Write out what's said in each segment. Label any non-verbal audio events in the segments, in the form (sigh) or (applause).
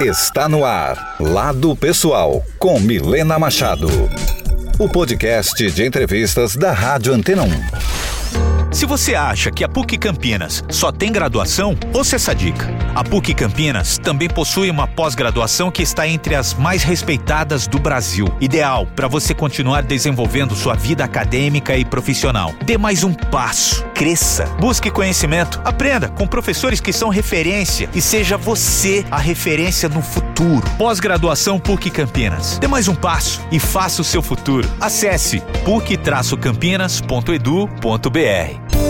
Está no ar, Lado Pessoal, com Milena Machado. O podcast de entrevistas da Rádio Antena 1. Se você acha que a PUC Campinas só tem graduação, ouça essa dica. A PUC Campinas também possui uma pós-graduação que está entre as mais respeitadas do Brasil, ideal para você continuar desenvolvendo sua vida acadêmica e profissional. Dê mais um passo, cresça, busque conhecimento, aprenda com professores que são referência e seja você a referência no futuro. Pós-graduação PUC Campinas. Dê mais um passo e faça o seu futuro. Acesse puc-campinas.edu.br.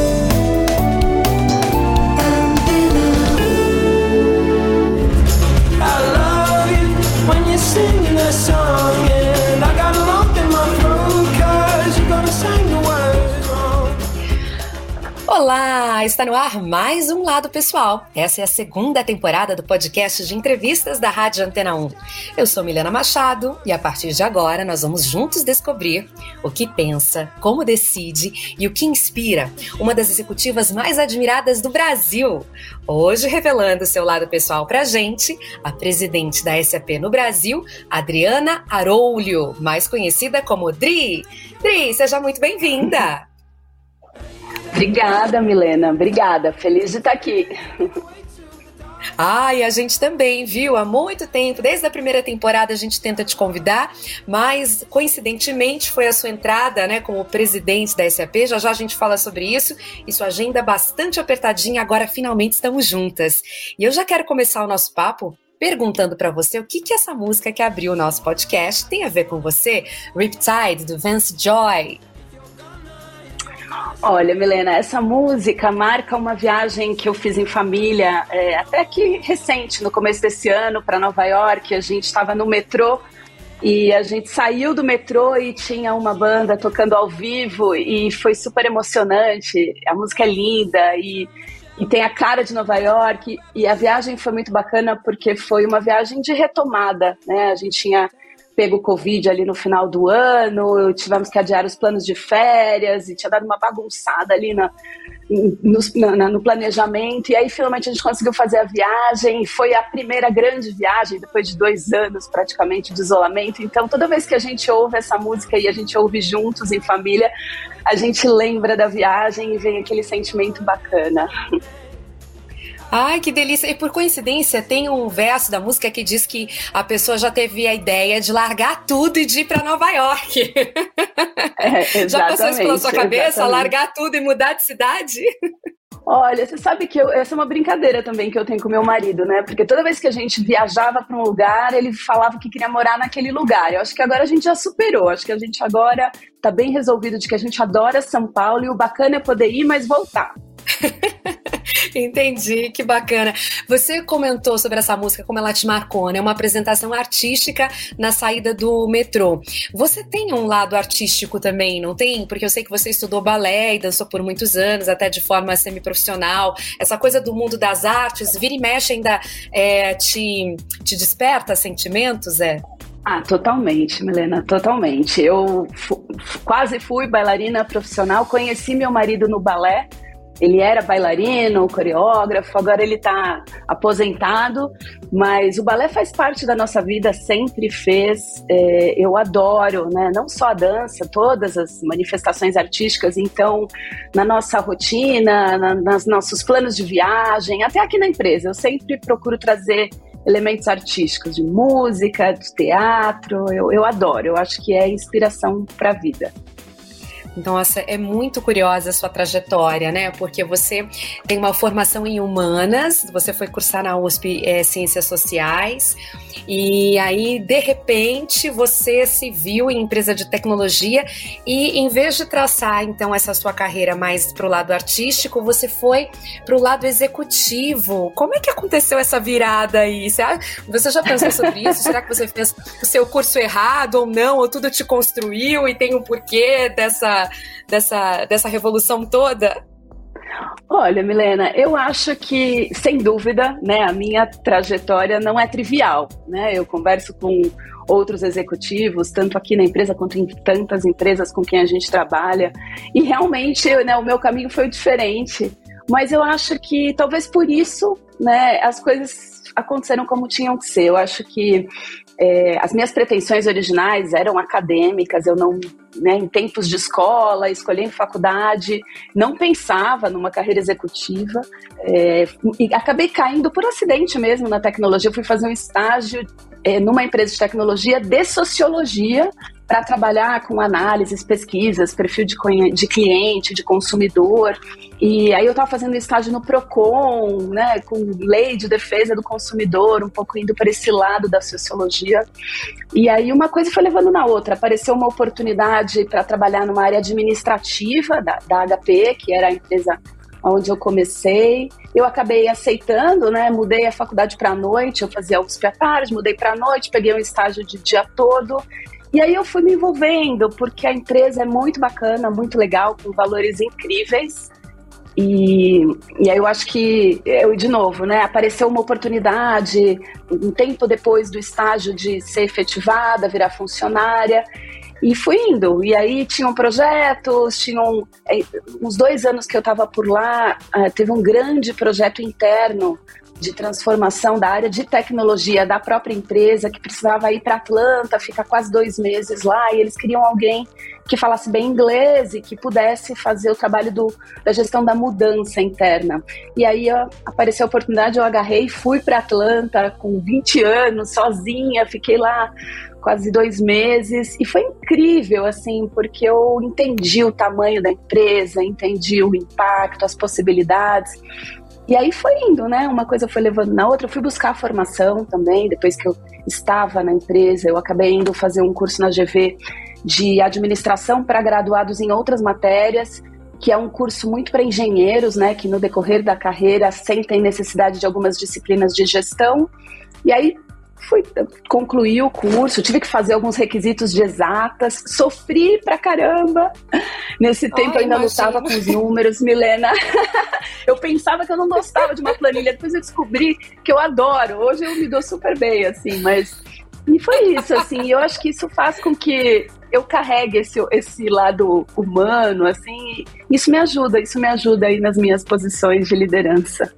Olá, está no ar mais um Lado Pessoal. Essa é a segunda temporada do podcast de entrevistas da Rádio Antena 1. Eu sou Milena Machado e a partir de agora nós vamos juntos descobrir o que pensa, como decide e o que inspira uma das executivas mais admiradas do Brasil. Hoje revelando seu lado pessoal pra gente, a presidente da SAP no Brasil, Adriana Aroulio, mais conhecida como Dri. Dri, seja muito bem-vinda! Obrigada, Milena. Obrigada. Feliz de estar aqui. Ah, e a gente também, viu? Há muito tempo, desde a primeira temporada, a gente tenta te convidar, mas coincidentemente foi a sua entrada, né, como presidente da SAP. Já já a gente fala sobre isso e sua agenda bastante apertadinha. Agora finalmente estamos juntas. E eu já quero começar o nosso papo perguntando para você o que, que essa música que abriu o nosso podcast tem a ver com você, Riptide, do Vance Joy. Olha, Milena, essa música marca uma viagem que eu fiz em família, é, até que recente, no começo desse ano, para Nova York. A gente estava no metrô e a gente saiu do metrô e tinha uma banda tocando ao vivo e foi super emocionante. A música é linda e, e tem a cara de Nova York. E a viagem foi muito bacana porque foi uma viagem de retomada, né? A gente tinha pego Covid ali no final do ano, tivemos que adiar os planos de férias e tinha dado uma bagunçada ali na, no, na, no planejamento. E aí, finalmente, a gente conseguiu fazer a viagem. Foi a primeira grande viagem depois de dois anos praticamente de isolamento. Então, toda vez que a gente ouve essa música e a gente ouve juntos em família, a gente lembra da viagem e vem aquele sentimento bacana. Ai, que delícia! E por coincidência, tem um verso da música que diz que a pessoa já teve a ideia de largar tudo e de ir para Nova York. (laughs) É, (laughs) já passou isso pela sua cabeça? Exatamente. Largar tudo e mudar de cidade? Olha, você sabe que eu, essa é uma brincadeira também que eu tenho com meu marido, né? Porque toda vez que a gente viajava para um lugar, ele falava que queria morar naquele lugar. Eu acho que agora a gente já superou. Acho que a gente agora está bem resolvido de que a gente adora São Paulo e o bacana é poder ir, mas voltar. (laughs) Entendi, que bacana. Você comentou sobre essa música, como ela te marcou, né? Uma apresentação artística na saída do metrô. Você tem um lado artístico também, não tem? Porque eu sei que você estudou balé e dançou por muitos anos, até de forma semiprofissional. Essa coisa do mundo das artes, vira e mexe ainda é, te, te desperta sentimentos, é? Ah, totalmente, Milena, totalmente. Eu quase fui bailarina profissional, conheci meu marido no balé ele era bailarino, coreógrafo, agora ele está aposentado, mas o balé faz parte da nossa vida, sempre fez. É, eu adoro, né? Não só a dança, todas as manifestações artísticas. Então, na nossa rotina, na, nos nossos planos de viagem, até aqui na empresa, eu sempre procuro trazer elementos artísticos, de música, de teatro. Eu, eu adoro, eu acho que é inspiração para a vida. Nossa, é muito curiosa a sua trajetória, né? Porque você tem uma formação em humanas, você foi cursar na USP é, Ciências Sociais, e aí, de repente, você se viu em empresa de tecnologia e, em vez de traçar, então, essa sua carreira mais para o lado artístico, você foi para o lado executivo. Como é que aconteceu essa virada aí? Você já pensou sobre isso? Será que você fez o seu curso errado ou não? Ou tudo te construiu e tem um porquê dessa, dessa, dessa revolução toda? Olha, Milena, eu acho que, sem dúvida, né, a minha trajetória não é trivial. Né? Eu converso com outros executivos, tanto aqui na empresa quanto em tantas empresas com quem a gente trabalha, e realmente né, o meu caminho foi diferente. Mas eu acho que talvez por isso, né, as coisas aconteceram como tinham que ser. Eu acho que é, as minhas pretensões originais eram acadêmicas, eu não, né, em tempos de escola, escolhi em faculdade, não pensava numa carreira executiva é, e acabei caindo por acidente mesmo na tecnologia. Eu fui fazer um estágio é, numa empresa de tecnologia de sociologia para trabalhar com análises, pesquisas, perfil de, de cliente, de consumidor. E aí eu estava fazendo estágio no Procon, né, com lei de defesa do consumidor, um pouco indo para esse lado da sociologia. E aí uma coisa foi levando na outra. Apareceu uma oportunidade para trabalhar numa área administrativa da, da HP, que era a empresa onde eu comecei. Eu acabei aceitando, né? Mudei a faculdade para a noite, eu fazia à tarde, mudei para a noite, peguei um estágio de dia todo e aí eu fui me envolvendo, porque a empresa é muito bacana, muito legal, com valores incríveis. E, e aí eu acho que, eu de novo, né, apareceu uma oportunidade, um tempo depois do estágio de ser efetivada, virar funcionária, e fui indo. E aí tinham projetos, tinham é, uns dois anos que eu estava por lá, ah, teve um grande projeto interno de transformação da área de tecnologia da própria empresa, que precisava ir para Atlanta, ficar quase dois meses lá, e eles queriam alguém que falasse bem inglês e que pudesse fazer o trabalho do, da gestão da mudança interna. E aí ó, apareceu a oportunidade, eu agarrei e fui para Atlanta com 20 anos, sozinha, fiquei lá quase dois meses e foi incrível assim porque eu entendi o tamanho da empresa, entendi o impacto, as possibilidades e aí foi indo, né? Uma coisa foi levando na outra. Eu fui buscar a formação também, depois que eu estava na empresa, eu acabei indo fazer um curso na GV de administração para graduados em outras matérias, que é um curso muito para engenheiros, né? Que no decorrer da carreira sentem necessidade de algumas disciplinas de gestão. E aí fui concluir o curso, tive que fazer alguns requisitos de exatas, sofri pra caramba. Nesse tempo Ai, eu ainda lutava com os números, Milena. (laughs) eu pensava que eu não gostava de uma planilha, depois eu descobri que eu adoro. Hoje eu me dou super bem, assim, mas e foi isso, assim, eu acho que isso faz com que eu carregue esse, esse lado humano, assim, isso me ajuda, isso me ajuda aí nas minhas posições de liderança.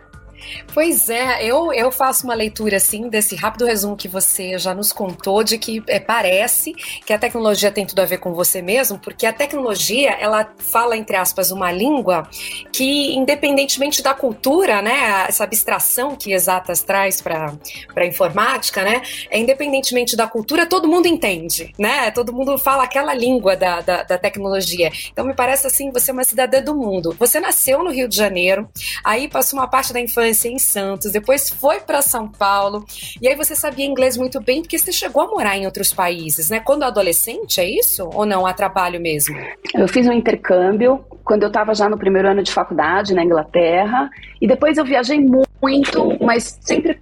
Pois é, eu, eu faço uma leitura assim desse rápido resumo que você já nos contou de que é, parece que a tecnologia tem tudo a ver com você mesmo, porque a tecnologia ela fala entre aspas uma língua que independentemente da cultura, né, essa abstração que exatas traz para para informática, né, é independentemente da cultura todo mundo entende, né, todo mundo fala aquela língua da, da, da tecnologia. Então me parece assim você é uma cidadã do mundo. Você nasceu no Rio de Janeiro, aí passou uma parte da infância infância em Santos, depois foi para São Paulo, e aí você sabia inglês muito bem porque você chegou a morar em outros países, né? Quando adolescente, é isso? Ou não, a trabalho mesmo? Eu fiz um intercâmbio quando eu estava já no primeiro ano de faculdade na Inglaterra, e depois eu viajei muito, mas sempre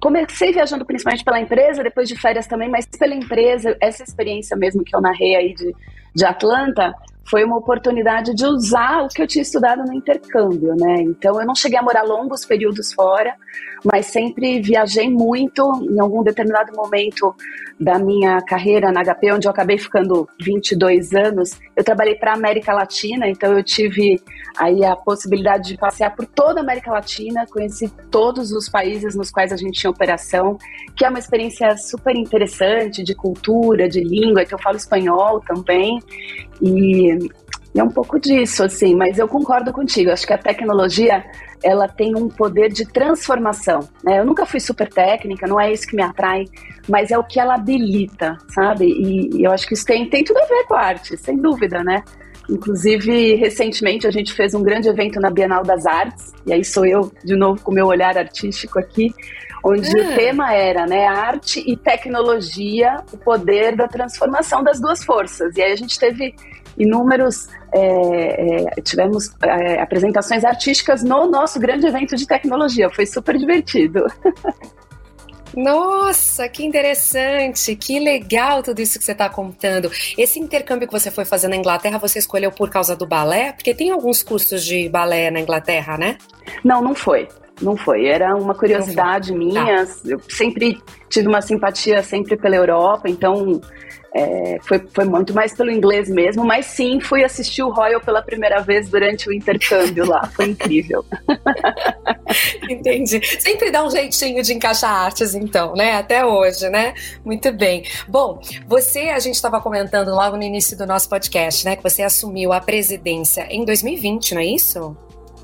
comecei viajando principalmente pela empresa, depois de férias também, mas pela empresa, essa experiência mesmo que eu narrei aí de, de Atlanta, foi uma oportunidade de usar o que eu tinha estudado no intercâmbio, né? Então eu não cheguei a morar longos períodos fora, mas sempre viajei muito. Em algum determinado momento da minha carreira na HP, onde eu acabei ficando 22 anos, eu trabalhei para a América Latina, então eu tive aí a possibilidade de passear por toda a América Latina, conheci todos os países nos quais a gente tinha operação, que é uma experiência super interessante de cultura, de língua, que eu falo espanhol também. E é um pouco disso, assim, mas eu concordo contigo. Acho que a tecnologia ela tem um poder de transformação. Né? Eu nunca fui super técnica, não é isso que me atrai, mas é o que ela habilita, sabe? E, e eu acho que isso tem, tem tudo a ver com a arte, sem dúvida, né? Inclusive, recentemente a gente fez um grande evento na Bienal das Artes, e aí sou eu, de novo, com o meu olhar artístico aqui, onde o ah. tema era né, arte e tecnologia, o poder da transformação das duas forças. E aí a gente teve inúmeros, é, é, tivemos é, apresentações artísticas no nosso grande evento de tecnologia, foi super divertido. (laughs) Nossa, que interessante, que legal tudo isso que você está contando. Esse intercâmbio que você foi fazer na Inglaterra, você escolheu por causa do balé? Porque tem alguns cursos de balé na Inglaterra, né? Não, não foi. não foi. Era uma curiosidade minha. Tá. Eu sempre tive uma simpatia sempre pela Europa, então é, foi, foi muito mais pelo inglês mesmo, mas sim, fui assistir o Royal pela primeira vez durante o intercâmbio lá. Foi incrível. (laughs) Entendi. Sempre dá um jeitinho de encaixar artes, então, né? Até hoje, né? Muito bem. Bom, você, a gente estava comentando logo no início do nosso podcast, né? Que você assumiu a presidência em 2020, não é isso?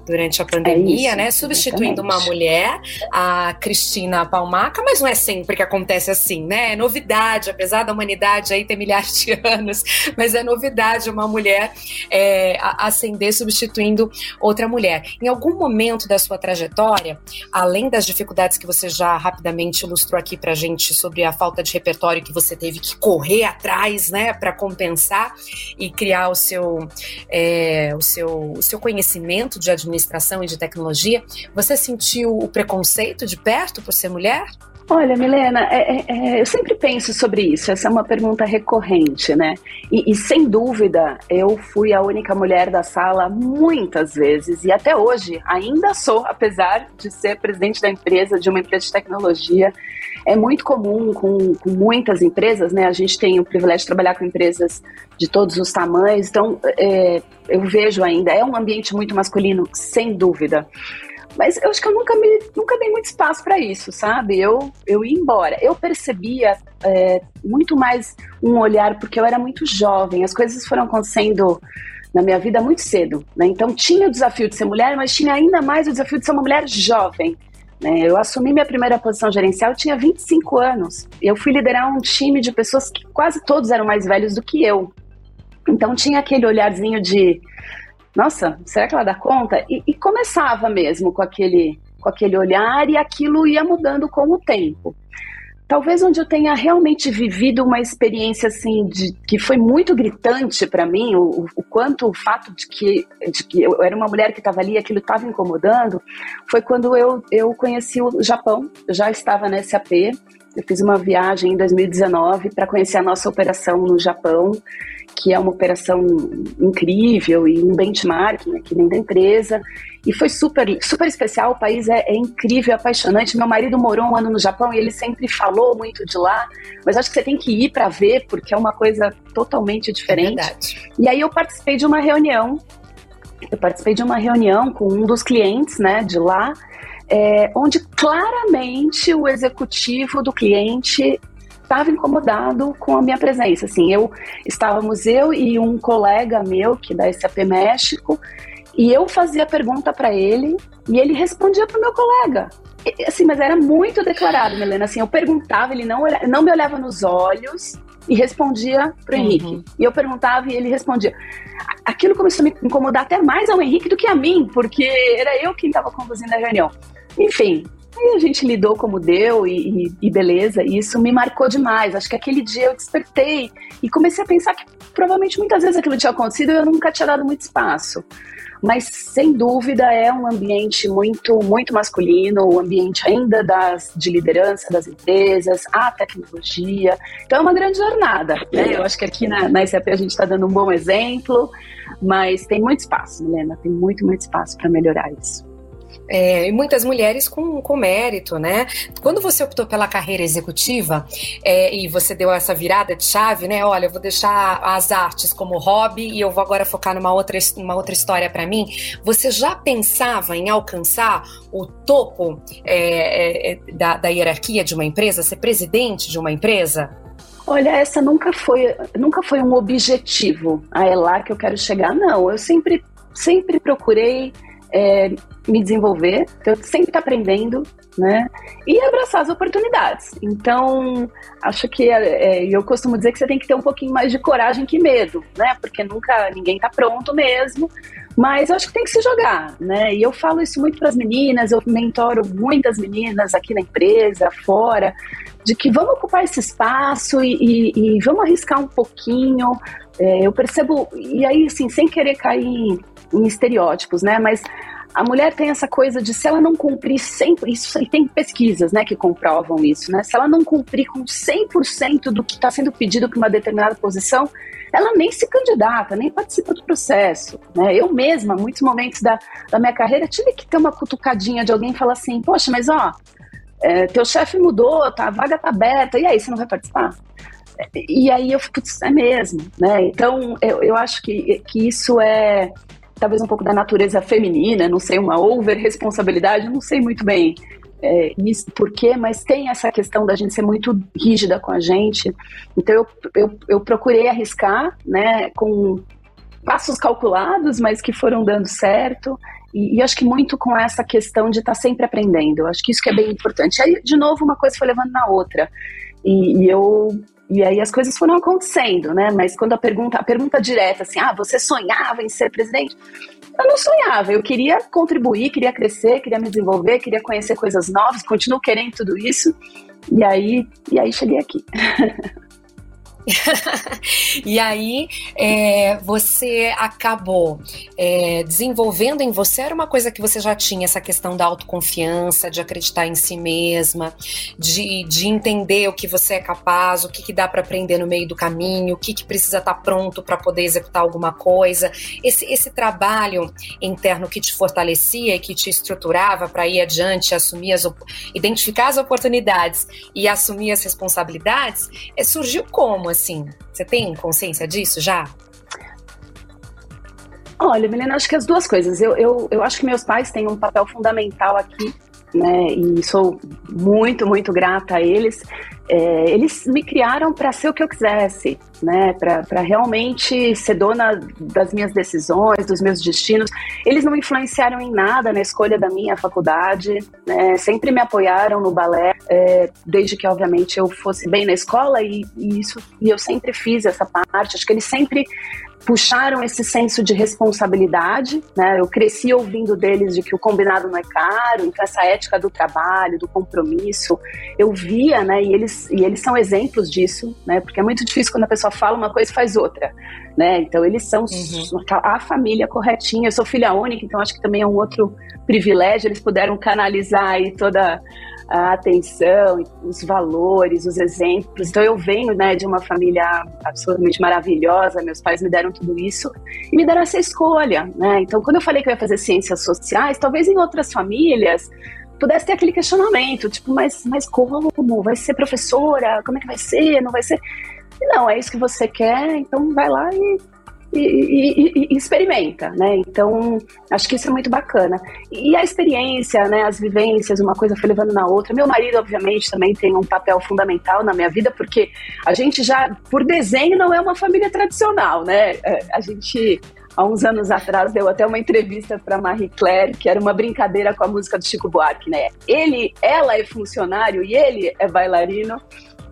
Durante a pandemia, é isso, né? Substituindo exatamente. uma mulher, a Cristina Palmaca, mas não é sempre que acontece assim, né? É novidade, apesar da humanidade aí ter milhares de anos, (laughs) mas é novidade uma mulher é, ascender substituindo outra mulher. Em algum momento da sua trajetória, além das dificuldades que você já rapidamente ilustrou aqui pra gente sobre a falta de repertório que você teve que correr atrás, né, para compensar e criar o seu, é, o seu, o seu conhecimento de administração administração e de tecnologia, você sentiu o preconceito de perto por ser mulher? Olha, Milena, é, é, é, eu sempre penso sobre isso. Essa é uma pergunta recorrente, né? E, e, sem dúvida, eu fui a única mulher da sala muitas vezes e até hoje ainda sou, apesar de ser presidente da empresa, de uma empresa de tecnologia. É muito comum com, com muitas empresas, né? A gente tem o privilégio de trabalhar com empresas de todos os tamanhos, então é, eu vejo ainda é um ambiente muito masculino, sem dúvida. Mas eu acho que eu nunca me nunca dei muito espaço para isso, sabe? Eu eu ia embora. Eu percebia é, muito mais um olhar porque eu era muito jovem. As coisas foram acontecendo na minha vida muito cedo, né? Então tinha o desafio de ser mulher, mas tinha ainda mais o desafio de ser uma mulher jovem. Né? Eu assumi minha primeira posição gerencial, eu tinha 25 anos. Eu fui liderar um time de pessoas que quase todos eram mais velhos do que eu. Então tinha aquele olharzinho de nossa, será que ela dá conta? E, e, começava mesmo com aquele, com aquele olhar e aquilo ia mudando com o tempo. Talvez onde eu tenha realmente vivido uma experiência assim de que foi muito gritante para mim, o, o, quanto o fato de que, de que eu era uma mulher que estava ali, aquilo estava incomodando, foi quando eu, eu conheci o Japão. Eu já estava na SAP, eu fiz uma viagem em 2019 para conhecer a nossa operação no Japão que é uma operação incrível e um benchmarking aqui dentro da empresa. E foi super, super especial, o país é, é, incrível, é apaixonante. Meu marido morou um ano no Japão e ele sempre falou muito de lá, mas acho que você tem que ir para ver, porque é uma coisa totalmente diferente. E aí eu participei de uma reunião, eu participei de uma reunião com um dos clientes né, de lá, é, onde claramente o executivo do cliente estava incomodado com a minha presença. Assim, eu estávamos eu e um colega meu que da SAP México e eu fazia pergunta para ele e ele respondia para o meu colega. E, assim, mas era muito declarado, Melena. Assim, eu perguntava, ele não, não me olhava nos olhos e respondia para o uhum. Henrique. E eu perguntava e ele respondia. Aquilo começou a me incomodar até mais ao Henrique do que a mim, porque era eu quem estava conduzindo a reunião. Enfim, Aí a gente lidou como deu e, e, e, beleza, e isso me marcou demais. Acho que aquele dia eu despertei e comecei a pensar que provavelmente muitas vezes aquilo tinha acontecido e eu nunca tinha dado muito espaço. Mas sem dúvida é um ambiente muito, muito masculino, o um ambiente ainda das, de liderança das empresas, a tecnologia. Então é uma grande jornada. Né? Eu acho que aqui na, na SAP a gente está dando um bom exemplo, mas tem muito espaço, Helena, tem muito, muito espaço para melhorar isso. É, e muitas mulheres com, com mérito, né? Quando você optou pela carreira executiva é, e você deu essa virada de chave, né? Olha, eu vou deixar as artes como hobby e eu vou agora focar numa outra, numa outra história para mim. Você já pensava em alcançar o topo é, é, é, da, da hierarquia de uma empresa, ser presidente de uma empresa? Olha, essa nunca foi, nunca foi um objetivo. Ah, é lá que eu quero chegar. Não, eu sempre, sempre procurei é, me desenvolver, eu sempre estou aprendendo, né? E abraçar as oportunidades. Então, acho que é, é, eu costumo dizer que você tem que ter um pouquinho mais de coragem que medo, né? Porque nunca ninguém está pronto mesmo. Mas eu acho que tem que se jogar, né? E eu falo isso muito para as meninas, eu mentoro muitas meninas aqui na empresa, fora, de que vamos ocupar esse espaço e, e, e vamos arriscar um pouquinho. É, eu percebo, e aí, assim, sem querer cair em estereótipos, né? Mas a mulher tem essa coisa de se ela não cumprir sempre, isso e tem pesquisas, né, que comprovam isso, né? Se ela não cumprir com 100% do que está sendo pedido para uma determinada posição, ela nem se candidata, nem participa do processo, né? Eu mesma, muitos momentos da, da minha carreira, tive que ter uma cutucadinha de alguém falar assim, poxa, mas ó, é, teu chefe mudou, tá, a vaga tá aberta, e aí, você não vai participar? E aí eu fico, é mesmo, né? Então, eu, eu acho que, que isso é talvez um pouco da natureza feminina, não sei, uma over responsabilidade, não sei muito bem é, isso, por quê, mas tem essa questão da gente ser muito rígida com a gente. Então eu, eu, eu procurei arriscar, né, com passos calculados, mas que foram dando certo. E, e, acho que muito com essa questão de estar tá sempre aprendendo. Acho que isso que é bem importante. Aí, de novo, uma coisa foi levando na outra. E, e eu e aí as coisas foram acontecendo, né? Mas quando a pergunta, a pergunta direta, assim, ah, você sonhava em ser presidente? Eu não sonhava, eu queria contribuir, queria crescer, queria me desenvolver, queria conhecer coisas novas, continuo querendo tudo isso. E aí, e aí cheguei aqui. (laughs) (laughs) e aí é, você acabou é, desenvolvendo em você, era uma coisa que você já tinha, essa questão da autoconfiança, de acreditar em si mesma, de, de entender o que você é capaz, o que, que dá para aprender no meio do caminho, o que, que precisa estar tá pronto para poder executar alguma coisa. Esse, esse trabalho interno que te fortalecia e que te estruturava para ir adiante, assumir as, identificar as oportunidades e assumir as responsabilidades, é, surgiu como? Assim? Você tem consciência disso já? Olha, Milena, acho que as duas coisas. Eu, eu, eu acho que meus pais têm um papel fundamental aqui, né? E sou muito, muito grata a eles é, eles me criaram para ser o que eu quisesse, né? Para realmente ser dona das minhas decisões, dos meus destinos. Eles não influenciaram em nada na escolha da minha faculdade, né? Sempre me apoiaram no balé, é, desde que obviamente eu fosse bem na escola e, e isso e eu sempre fiz essa parte. Acho que eles sempre puxaram esse senso de responsabilidade, né? Eu cresci ouvindo deles de que o combinado não é caro, então essa ética do trabalho, do compromisso, eu via, né? E eles, e eles são exemplos disso, né? Porque é muito difícil quando a pessoa fala uma coisa e faz outra, né? Então eles são uhum. a família corretinha. Eu sou filha única, então acho que também é um outro privilégio. Eles puderam canalizar aí toda a atenção, os valores, os exemplos. Então eu venho, né, de uma família absolutamente maravilhosa. Meus pais me deram tudo isso e me deram essa escolha, né? Então quando eu falei que eu ia fazer ciências sociais, talvez em outras famílias pudesse ter aquele questionamento, tipo, mas, mas como? Vai ser professora? Como é que vai ser? Não vai ser? Não, é isso que você quer, então vai lá e e, e, e, experimenta, né? Então, acho que isso é muito bacana. E a experiência, né, as vivências, uma coisa foi levando na outra. Meu marido, obviamente, também tem um papel fundamental na minha vida, porque a gente já, por desenho, não é uma família tradicional, né? É, a gente há uns anos atrás deu até uma entrevista para Marie Claire, que era uma brincadeira com a música do Chico Buarque, né? Ele, ela é funcionário e ele é bailarino.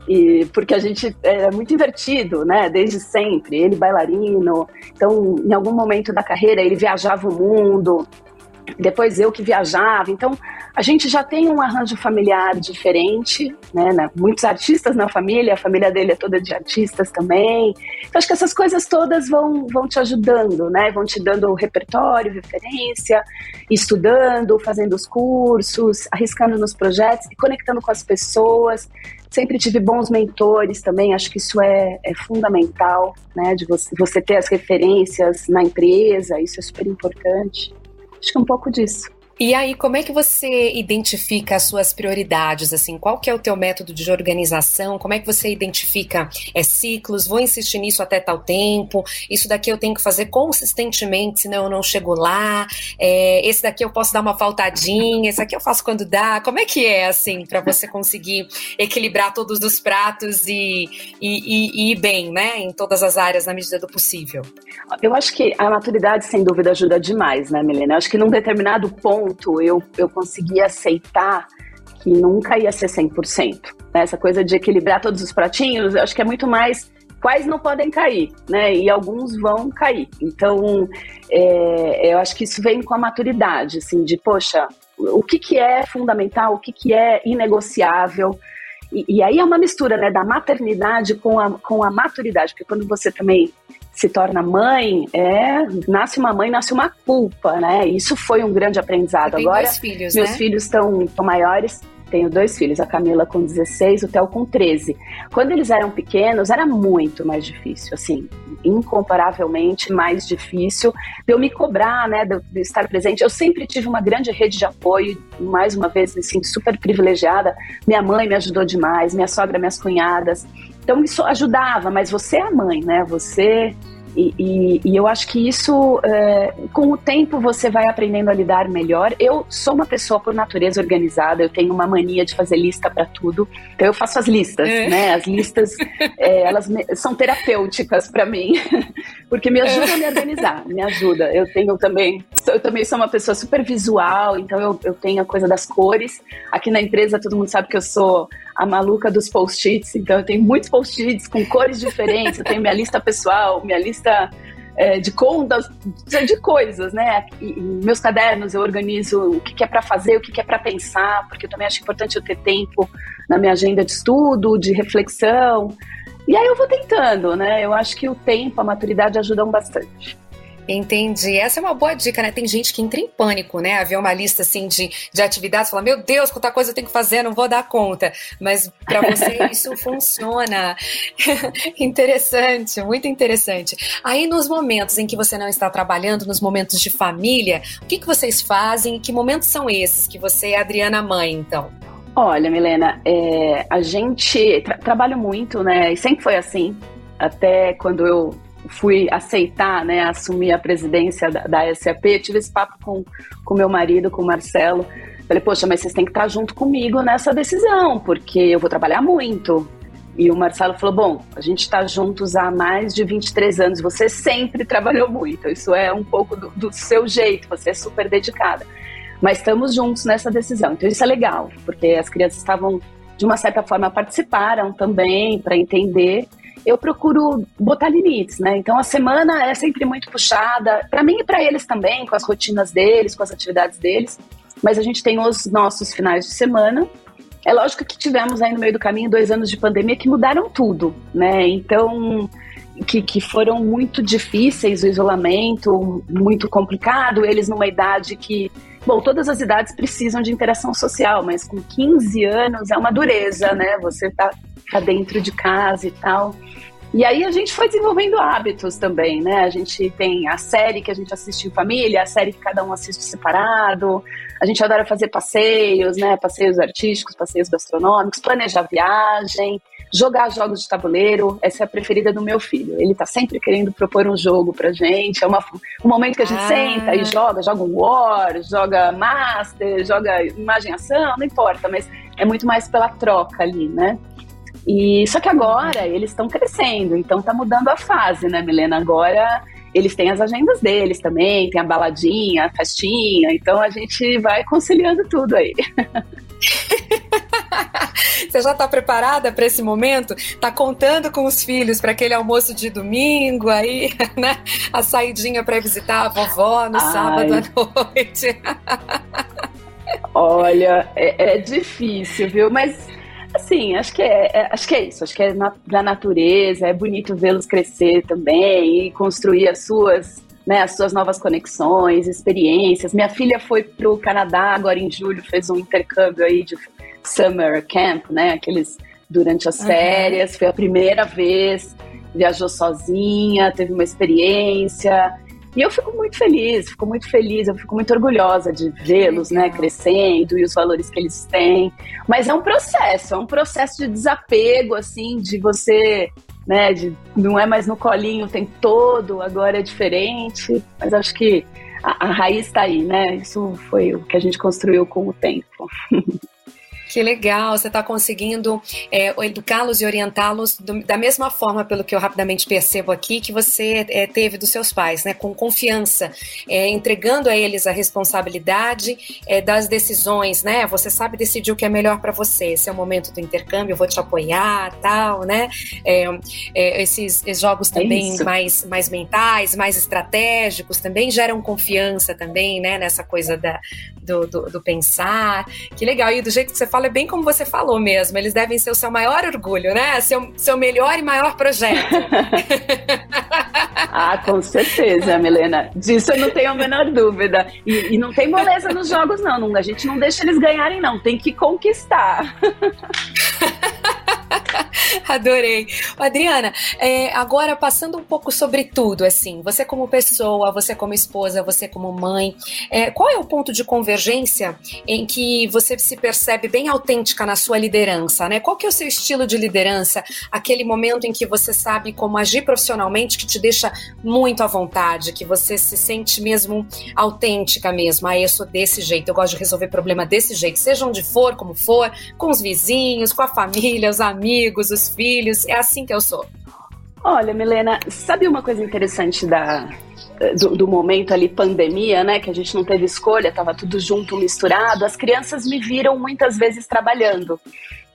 E porque a gente é muito invertido, né? Desde sempre. Ele bailarino, então em algum momento da carreira ele viajava o mundo. Depois eu que viajava. Então a gente já tem um arranjo familiar diferente, né? né? Muitos artistas na família, a família dele é toda de artistas também. Então acho que essas coisas todas vão, vão te ajudando, né? Vão te dando repertório, referência, estudando, fazendo os cursos, arriscando nos projetos e conectando com as pessoas. Sempre tive bons mentores também, acho que isso é, é fundamental, né? De você, você ter as referências na empresa, isso é super importante. Acho que um pouco disso. E aí, como é que você identifica as suas prioridades? Assim, qual que é o teu método de organização? Como é que você identifica é, ciclos? Vou insistir nisso até tal tempo. Isso daqui eu tenho que fazer consistentemente, senão eu não chego lá. É, esse daqui eu posso dar uma faltadinha. Esse aqui eu faço quando dá. Como é que é assim para você conseguir equilibrar todos os pratos e, e, e, e ir bem, né? Em todas as áreas na medida do possível. Eu acho que a maturidade, sem dúvida, ajuda demais, né, Milena? Eu acho que num determinado ponto ponto eu, eu consegui aceitar que nunca ia ser 100%. Né? Essa coisa de equilibrar todos os pratinhos, eu acho que é muito mais quais não podem cair, né? E alguns vão cair. Então, é, eu acho que isso vem com a maturidade, assim, de, poxa, o que, que é fundamental, o que, que é inegociável. E, e aí é uma mistura, né, da maternidade com a, com a maturidade, porque quando você também se torna mãe, é, nasce uma mãe, nasce uma culpa, né? Isso foi um grande aprendizado. Agora, filhos, meus né? filhos estão maiores, tenho dois filhos, a Camila com 16, o Theo com 13. Quando eles eram pequenos, era muito mais difícil, assim, incomparavelmente mais difícil de eu me cobrar, né, de, de estar presente. Eu sempre tive uma grande rede de apoio, mais uma vez, me sinto super privilegiada. Minha mãe me ajudou demais, minha sogra, minhas cunhadas. Então isso ajudava, mas você é a mãe, né? Você e, e, e, eu acho que isso, é, com o tempo, você vai aprendendo a lidar melhor. Eu sou uma pessoa, por natureza, organizada, eu tenho uma mania de fazer lista para tudo. Então, eu faço as listas, é. né? As listas, é, elas me, são terapêuticas para mim, (laughs) porque me ajudam a me organizar, me ajuda. Eu tenho também, eu também sou uma pessoa super visual, então eu, eu tenho a coisa das cores. Aqui na empresa, todo mundo sabe que eu sou a maluca dos post-its, então eu tenho muitos post-its com cores diferentes, eu tenho minha lista pessoal, minha lista é, de contas, de coisas, né? E, meus cadernos eu organizo o que, que é para fazer, o que, que é para pensar, porque eu também acho importante eu ter tempo na minha agenda de estudo, de reflexão. E aí eu vou tentando, né? Eu acho que o tempo, a maturidade ajudam bastante. Entendi. Essa é uma boa dica, né? Tem gente que entra em pânico, né? Haver uma lista assim de, de atividades, fala, meu Deus, quanta coisa eu tenho que fazer, não vou dar conta. Mas para você (laughs) isso funciona. (laughs) interessante, muito interessante. Aí nos momentos em que você não está trabalhando, nos momentos de família, o que, que vocês fazem? Que momentos são esses que você é Adriana mãe, então? Olha, Milena, é, a gente tra trabalha muito, né? E sempre foi assim. Até quando eu fui aceitar, né, assumir a presidência da, da SAP, tive esse papo com o meu marido, com o Marcelo. Falei, poxa, mas vocês têm que estar junto comigo nessa decisão, porque eu vou trabalhar muito. E o Marcelo falou: Bom, a gente está juntos há mais de 23 anos, você sempre trabalhou muito, isso é um pouco do, do seu jeito, você é super dedicada. Mas estamos juntos nessa decisão, então isso é legal, porque as crianças estavam, de uma certa forma, participaram também para entender eu procuro botar limites, né? Então a semana é sempre muito puxada, para mim e para eles também, com as rotinas deles, com as atividades deles. Mas a gente tem os nossos finais de semana. É lógico que tivemos aí no meio do caminho dois anos de pandemia que mudaram tudo, né? Então que, que foram muito difíceis, o isolamento muito complicado, eles numa idade que Bom, todas as idades precisam de interação social, mas com 15 anos é uma dureza, né? Você tá, tá dentro de casa e tal. E aí a gente foi desenvolvendo hábitos também, né? A gente tem a série que a gente assiste em família, a série que cada um assiste separado. A gente adora fazer passeios, né? Passeios artísticos, passeios gastronômicos, planejar viagem, jogar jogos de tabuleiro. Essa é a preferida do meu filho. Ele tá sempre querendo propor um jogo pra gente. É uma, um momento que a gente ah. senta e joga, joga um War, joga Master, joga imagem ação, não importa, mas é muito mais pela troca ali, né? E só que agora eles estão crescendo, então tá mudando a fase, né, Milena? Agora eles têm as agendas deles também, tem a baladinha, a festinha, então a gente vai conciliando tudo aí. (laughs) Você já está preparada para esse momento? Tá contando com os filhos para aquele almoço de domingo aí, (laughs) né? A saidinha para visitar a vovó no Ai. sábado à noite. (laughs) Olha, é, é difícil, viu? Mas Assim, acho que é, é, acho que é isso. Acho que é na, da natureza, é bonito vê-los crescer também e construir as suas, né, as suas novas conexões, experiências. Minha filha foi para o Canadá agora em julho, fez um intercâmbio aí de summer camp, né, aqueles durante as férias. Uhum. Foi a primeira vez, viajou sozinha, teve uma experiência. E eu fico muito feliz, fico muito feliz, eu fico muito orgulhosa de vê-los, né, crescendo e os valores que eles têm. Mas é um processo, é um processo de desapego, assim, de você, né, de, não é mais no colinho o tempo todo, agora é diferente. Mas acho que a, a raiz está aí, né? Isso foi o que a gente construiu com o tempo. (laughs) Que legal, você está conseguindo é, educá-los e orientá-los da mesma forma, pelo que eu rapidamente percebo aqui, que você é, teve dos seus pais, né? Com confiança, é, entregando a eles a responsabilidade é, das decisões, né? Você sabe decidir o que é melhor para você. Esse é o momento do intercâmbio, eu vou te apoiar, tal, né? É, é, esses, esses, jogos também mais, mais mentais, mais estratégicos, também geram confiança também, né? Nessa coisa da, do, do, do pensar. Que legal. E do jeito que você fala escola é bem como você falou mesmo. Eles devem ser o seu maior orgulho, né? Seu, seu melhor e maior projeto. (laughs) ah, com certeza, Milena. Disso eu não tenho a menor dúvida. E, e não tem moleza nos jogos, não. A gente não deixa eles ganharem, não. Tem que conquistar. (laughs) (laughs) Adorei. Adriana, é, agora passando um pouco sobre tudo, assim, você como pessoa, você como esposa, você como mãe, é, qual é o ponto de convergência em que você se percebe bem autêntica na sua liderança, né? Qual que é o seu estilo de liderança? Aquele momento em que você sabe como agir profissionalmente que te deixa muito à vontade, que você se sente mesmo autêntica mesmo. Ah, eu sou desse jeito, eu gosto de resolver problema desse jeito, seja onde for, como for, com os vizinhos, com a família, os amigos, os filhos. É assim que eu sou. Olha, Milena, sabe uma coisa interessante da, do, do, momento ali, pandemia, né? Que a gente não teve escolha, tava tudo junto, misturado. As crianças me viram muitas vezes trabalhando.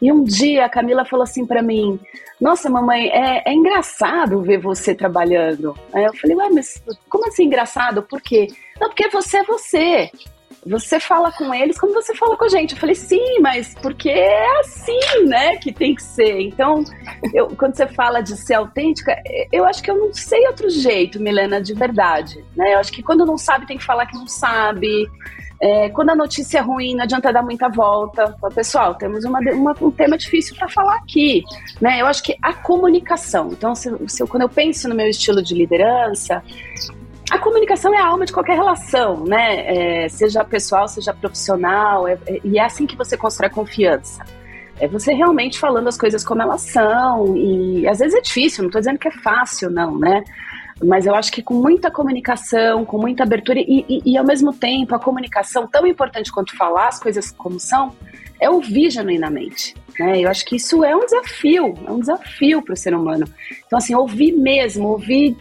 E um dia a Camila falou assim para mim: Nossa, mamãe, é, é, engraçado ver você trabalhando. Aí eu falei: Ué, mas como assim engraçado? Por quê? Não, porque você é você você fala com eles como você fala com a gente. Eu falei, sim, mas porque é assim, né, que tem que ser. Então, eu, quando você fala de ser autêntica, eu acho que eu não sei outro jeito, Milena, de verdade. Né? Eu acho que quando não sabe, tem que falar que não sabe. É, quando a notícia é ruim, não adianta dar muita volta. Pessoal, temos uma, uma, um tema difícil para falar aqui. Né? Eu acho que a comunicação. Então, se, se quando eu penso no meu estilo de liderança, a comunicação é a alma de qualquer relação, né? É, seja pessoal, seja profissional, é, é, e é assim que você constrói confiança. É você realmente falando as coisas como elas são, e às vezes é difícil, não estou dizendo que é fácil, não, né? Mas eu acho que com muita comunicação, com muita abertura, e, e, e ao mesmo tempo a comunicação, tão importante quanto falar as coisas como são, é ouvir genuinamente. Né? Eu acho que isso é um desafio, é um desafio para o ser humano. Então, assim, ouvir mesmo, ouvir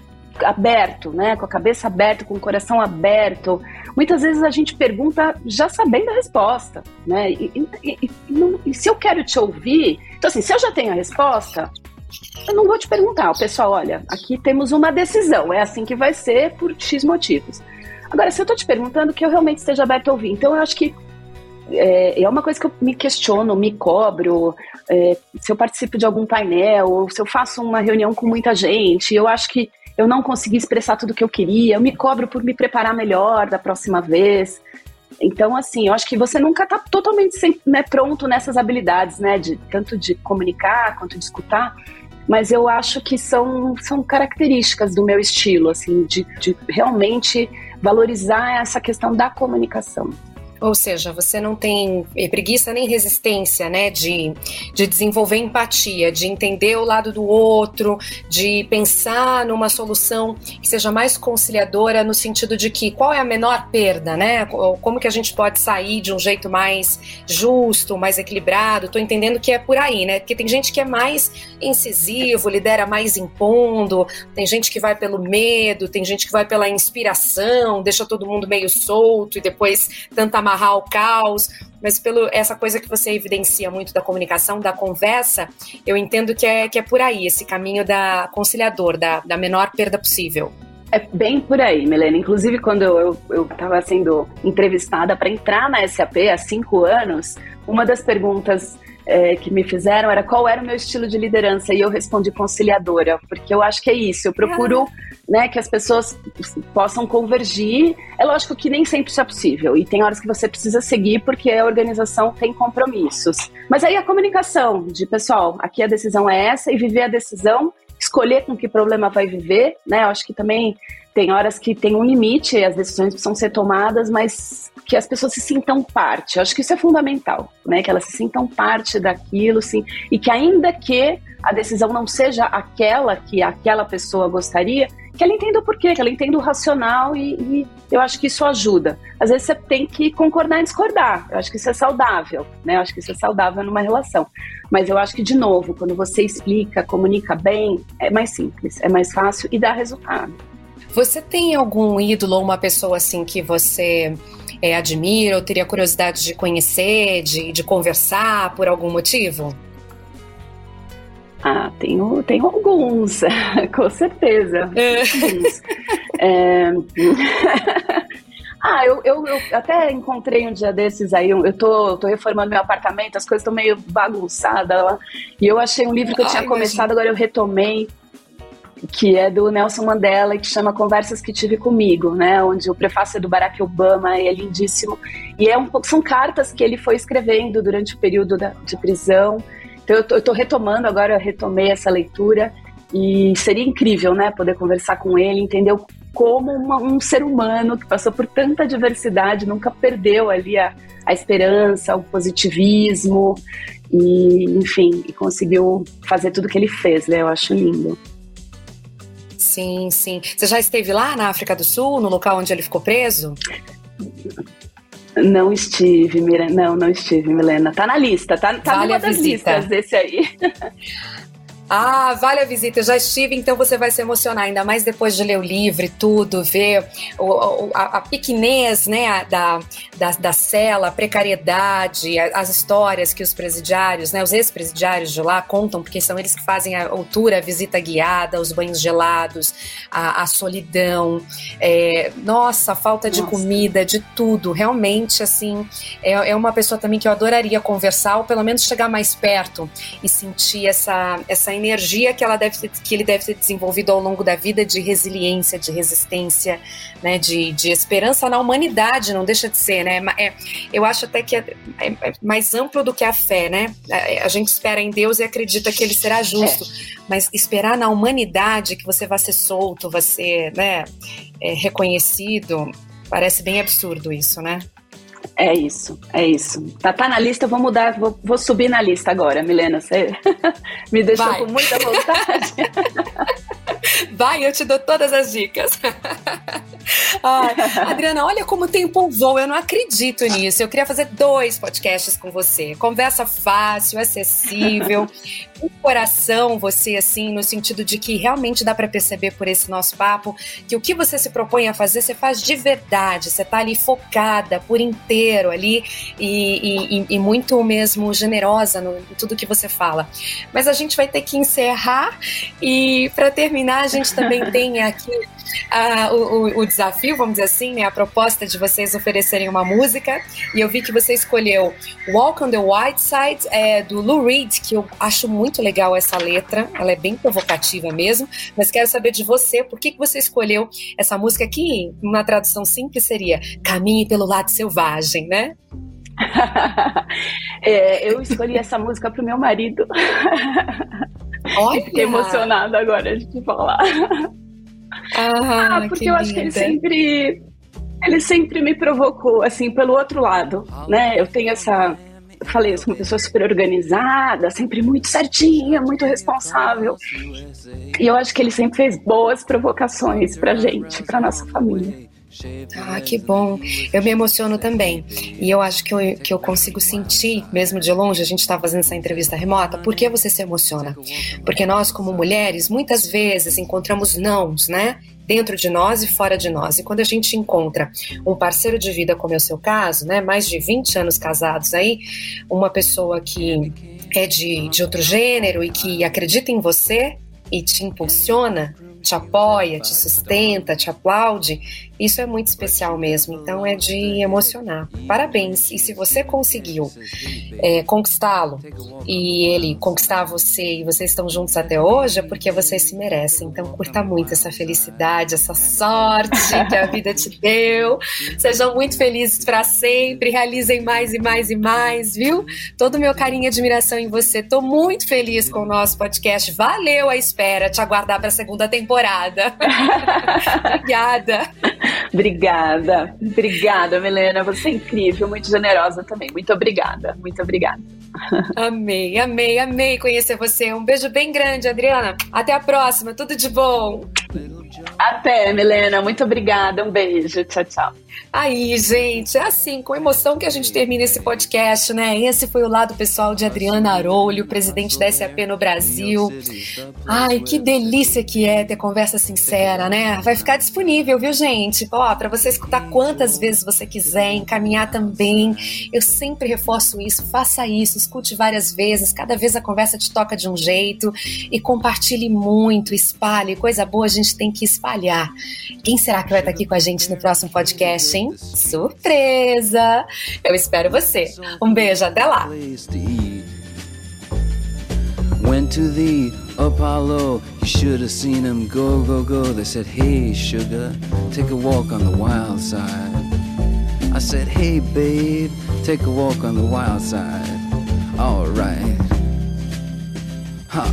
aberto, né? Com a cabeça aberta, com o coração aberto. Muitas vezes a gente pergunta já sabendo a resposta, né? E, e, e, e, se eu quero te ouvir, então assim, se eu já tenho a resposta, eu não vou te perguntar, o pessoal, olha, aqui temos uma decisão, é assim que vai ser por X motivos. Agora, se eu estou te perguntando, que eu realmente esteja aberto a ouvir. Então, eu acho que é, é, uma coisa que eu me questiono, me cobro, é, se eu participo de algum painel, ou se eu faço uma reunião com muita gente, eu acho que eu não consegui expressar tudo o que eu queria, eu me cobro por me preparar melhor da próxima vez. Então, assim, eu acho que você nunca está totalmente né, pronto nessas habilidades, né? De, tanto de comunicar quanto de escutar. Mas eu acho que são, são características do meu estilo, assim, de, de realmente valorizar essa questão da comunicação. Ou seja, você não tem preguiça nem resistência, né, de, de desenvolver empatia, de entender o lado do outro, de pensar numa solução que seja mais conciliadora no sentido de que qual é a menor perda, né? Como que a gente pode sair de um jeito mais justo, mais equilibrado? Tô entendendo que é por aí, né? Porque tem gente que é mais incisivo, lidera mais impondo, tem gente que vai pelo medo, tem gente que vai pela inspiração, deixa todo mundo meio solto e depois tanta amarrar o caos, mas pelo essa coisa que você evidencia muito da comunicação, da conversa, eu entendo que é, que é por aí, esse caminho da conciliador, da, da menor perda possível. É bem por aí, Melena. Inclusive, quando eu estava sendo entrevistada para entrar na SAP há cinco anos, uma das perguntas é, que me fizeram era qual era o meu estilo de liderança e eu respondi conciliadora, porque eu acho que é isso. Eu procuro né, que as pessoas possam convergir. É lógico que nem sempre isso é possível e tem horas que você precisa seguir porque a organização tem compromissos. Mas aí a comunicação de pessoal, aqui a decisão é essa e viver a decisão, escolher com que problema vai viver, né? Eu acho que também tem horas que tem um limite, as decisões precisam ser tomadas, mas que as pessoas se sintam parte. Eu acho que isso é fundamental, né? Que elas se sintam parte daquilo, sim, e que ainda que a decisão não seja aquela que aquela pessoa gostaria, que ela entenda o porquê, que ela entenda o racional e, e, eu acho que isso ajuda. Às vezes você tem que concordar e discordar. Eu acho que isso é saudável, né? Eu acho que isso é saudável numa relação. Mas eu acho que, de novo, quando você explica, comunica bem, é mais simples, é mais fácil e dá resultado. Você tem algum ídolo ou uma pessoa assim que você é, admira ou teria curiosidade de conhecer, de, de conversar por algum motivo? Ah, tenho, tenho alguns, (laughs) com certeza. É. Alguns. é... (laughs) Ah, eu, eu, eu, até encontrei um dia desses aí, eu tô, tô reformando meu apartamento, as coisas estão meio bagunçadas lá, e eu achei um livro que eu Ai, tinha começado, agora eu retomei, que é do Nelson Mandela, que chama Conversas que Tive Comigo, né? Onde o prefácio é do Barack Obama é lindíssimo. E é um, são cartas que ele foi escrevendo durante o período da, de prisão. Então eu estou retomando agora, eu retomei essa leitura e seria incrível, né? Poder conversar com ele, entender como uma, um ser humano que passou por tanta diversidade, nunca perdeu ali a, a esperança, o positivismo e, enfim, e conseguiu fazer tudo que ele fez, né? Eu acho lindo. Sim, sim. Você já esteve lá na África do Sul, no local onde ele ficou preso? Não estive, Milena. Não, não estive, Milena. Tá na lista, tá, tá vale numa das visita. listas desse aí. (laughs) Ah, vale a visita, eu já estive, então você vai se emocionar, ainda mais depois de ler o livro e tudo, ver o, a, a pequenez né, da, da, da cela, a precariedade, as histórias que os presidiários, né, os ex-presidiários de lá contam, porque são eles que fazem a altura, a visita guiada, os banhos gelados, a, a solidão, é, nossa, a falta de nossa. comida, de tudo, realmente, assim, é, é uma pessoa também que eu adoraria conversar, ou pelo menos chegar mais perto e sentir essa, essa energia que, ela deve ter, que ele deve ter desenvolvido ao longo da vida de resiliência, de resistência, né, de, de esperança na humanidade, não deixa de ser, né? É, eu acho até que é, é, é mais amplo do que a fé, né? A, a, gente espera em Deus e acredita que ele será justo, é. mas esperar na humanidade que você vai ser solto, vai ser, né, é, reconhecido, parece bem absurdo isso, né? É isso, é isso. Tá, tá na lista, vou mudar, vou, vou subir na lista agora, Milena. Você (laughs) me deixou Vai. com muita vontade. (laughs) Vai, eu te dou todas as dicas. (laughs) Ai, Adriana, olha como o tempo voa, eu não acredito nisso. Eu queria fazer dois podcasts com você. Conversa fácil, acessível, (laughs) com coração, você, assim, no sentido de que realmente dá para perceber por esse nosso papo que o que você se propõe a fazer, você faz de verdade. Você tá ali focada por inteiro ali e, e, e muito mesmo generosa no, em tudo que você fala. Mas a gente vai ter que encerrar e para terminar a gente também (laughs) tem aqui uh, o, o, desafio, vamos dizer assim, né, a proposta de vocês oferecerem uma música. E eu vi que você escolheu Walk on the White Side, é, do Lou Reed, que eu acho muito legal essa letra. Ela é bem provocativa mesmo. Mas quero saber de você, por que, que você escolheu essa música que, uma tradução simples, seria Caminhe pelo lado selvagem, né? (laughs) é, eu escolhi essa música pro meu marido. (laughs) Olha. Fiquei emocionada agora de falar. Ah, ah porque eu acho que ele sempre ele sempre me provocou assim pelo outro lado, né? Eu tenho essa eu falei, eu sou uma pessoa super organizada, sempre muito certinha, muito responsável. E eu acho que ele sempre fez boas provocações pra gente, pra nossa família. Ah, que bom. Eu me emociono também. E eu acho que eu, que eu consigo sentir, mesmo de longe, a gente está fazendo essa entrevista remota, por que você se emociona? Porque nós, como mulheres, muitas vezes encontramos nãos, né? Dentro de nós e fora de nós. E quando a gente encontra um parceiro de vida, como é o seu caso, né? Mais de 20 anos casados aí, uma pessoa que é de, de outro gênero e que acredita em você e te impulsiona, te apoia, te sustenta, te aplaude, isso é muito especial mesmo. Então é de emocionar. Parabéns. E se você conseguiu é, conquistá-lo e ele conquistar você e vocês estão juntos até hoje, é porque vocês se merecem. Então curta muito essa felicidade, essa sorte que a vida te deu. Sejam muito felizes para sempre. Realizem mais e mais e mais, viu? Todo o meu carinho e admiração em você. Tô muito feliz com o nosso podcast. Valeu a espera. Te aguardar para a segunda temporada. (laughs) Obrigada. obrigada, obrigada, Milena. Você é incrível, muito generosa também. Muito obrigada, muito obrigada. Amei, amei, amei conhecer você. Um beijo bem grande, Adriana. Até a próxima, tudo de bom. Até, Milena. Muito obrigada. Um beijo. Tchau, tchau. Aí, gente, é assim, com emoção que a gente termina esse podcast, né? Esse foi o lado pessoal de Adriana Arolho, presidente da SAP no Brasil. Ai, que delícia que é ter conversa sincera, né? Vai ficar disponível, viu, gente? Ó, para você escutar quantas vezes você quiser, encaminhar também. Eu sempre reforço isso, faça isso, escute várias vezes, cada vez a conversa te toca de um jeito e compartilhe muito, espalhe. Coisa boa a gente tem que espalhar espalhar. Quem será que vai estar aqui com a gente no próximo podcast, hein? Surpresa! Eu espero você. Um beijo, até lá! Went to the Apollo, you should have seen him go, go, go. They said, Hey, sugar, take a walk on the wild side. I said, Hey, babe, take a walk on the wild side. Alright. Ha.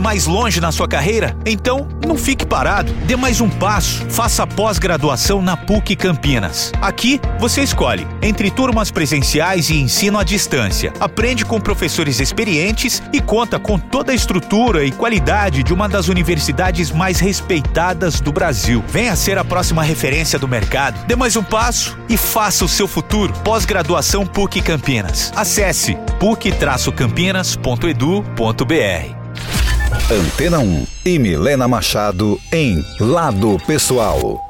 mais longe na sua carreira? Então, não fique parado. Dê mais um passo. Faça pós-graduação na PUC Campinas. Aqui, você escolhe entre turmas presenciais e ensino à distância. Aprende com professores experientes e conta com toda a estrutura e qualidade de uma das universidades mais respeitadas do Brasil. Venha ser a próxima referência do mercado. Dê mais um passo e faça o seu futuro. Pós-graduação PUC Campinas. Acesse puc-campinas.edu.br. Antena 1 e Milena Machado em Lado Pessoal.